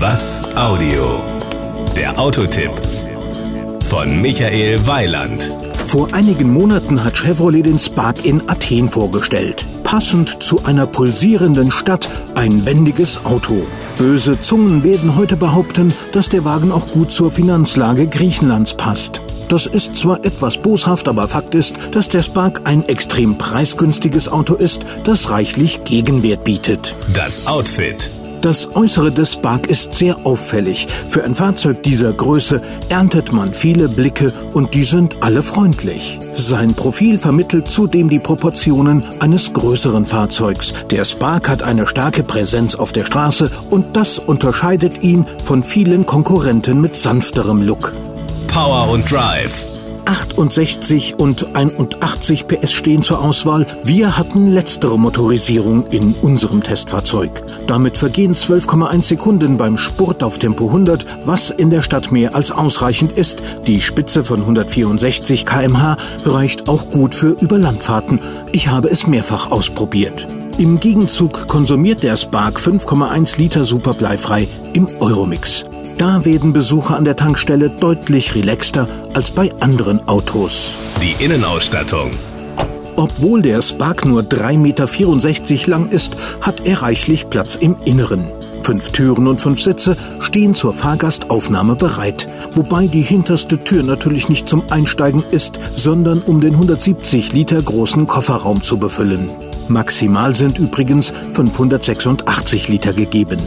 Was Audio? Der Autotipp von Michael Weiland. Vor einigen Monaten hat Chevrolet den Spark in Athen vorgestellt. Passend zu einer pulsierenden Stadt ein wendiges Auto. Böse Zungen werden heute behaupten, dass der Wagen auch gut zur Finanzlage Griechenlands passt. Das ist zwar etwas boshaft, aber Fakt ist, dass der Spark ein extrem preisgünstiges Auto ist, das reichlich Gegenwert bietet. Das Outfit. Das Äußere des Spark ist sehr auffällig. Für ein Fahrzeug dieser Größe erntet man viele Blicke und die sind alle freundlich. Sein Profil vermittelt zudem die Proportionen eines größeren Fahrzeugs. Der Spark hat eine starke Präsenz auf der Straße und das unterscheidet ihn von vielen Konkurrenten mit sanfterem Look. Power und Drive. 68 und 81 PS stehen zur Auswahl. Wir hatten letztere Motorisierung in unserem Testfahrzeug. Damit vergehen 12,1 Sekunden beim Spurt auf Tempo 100, was in der Stadt mehr als ausreichend ist. Die Spitze von 164 km/h reicht auch gut für Überlandfahrten. Ich habe es mehrfach ausprobiert. Im Gegenzug konsumiert der Spark 5,1 Liter superbleifrei im Euromix. Da werden Besucher an der Tankstelle deutlich relaxter als bei anderen Autos. Die Innenausstattung. Obwohl der Spark nur 3,64 Meter lang ist, hat er reichlich Platz im Inneren. Fünf Türen und fünf Sitze stehen zur Fahrgastaufnahme bereit, wobei die hinterste Tür natürlich nicht zum Einsteigen ist, sondern um den 170 Liter großen Kofferraum zu befüllen. Maximal sind übrigens 586 Liter gegeben.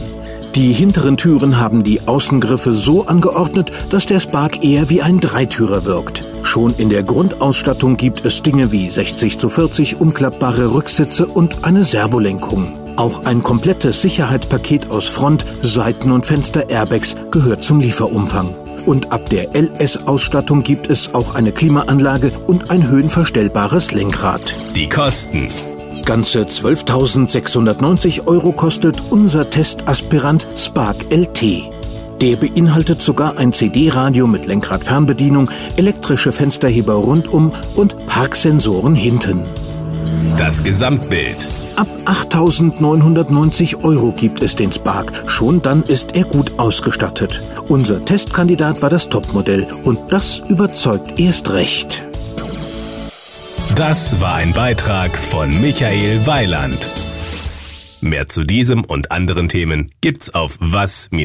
Die hinteren Türen haben die Außengriffe so angeordnet, dass der Spark eher wie ein Dreitürer wirkt. Schon in der Grundausstattung gibt es Dinge wie 60 zu 40 umklappbare Rücksitze und eine Servolenkung. Auch ein komplettes Sicherheitspaket aus Front-, Seiten- und Fenster-Airbags gehört zum Lieferumfang. Und ab der LS-Ausstattung gibt es auch eine Klimaanlage und ein höhenverstellbares Lenkrad. Die Kosten. Ganze 12.690 Euro kostet unser Testaspirant Spark LT. Der beinhaltet sogar ein CD-Radio mit Lenkradfernbedienung, elektrische Fensterheber rundum und Parksensoren hinten. Das Gesamtbild. Ab 8.990 Euro gibt es den Spark. Schon dann ist er gut ausgestattet. Unser Testkandidat war das Topmodell und das überzeugt erst recht. Das war ein Beitrag von Michael Weiland. Mehr zu diesem und anderen Themen gibt's auf was-audio.de.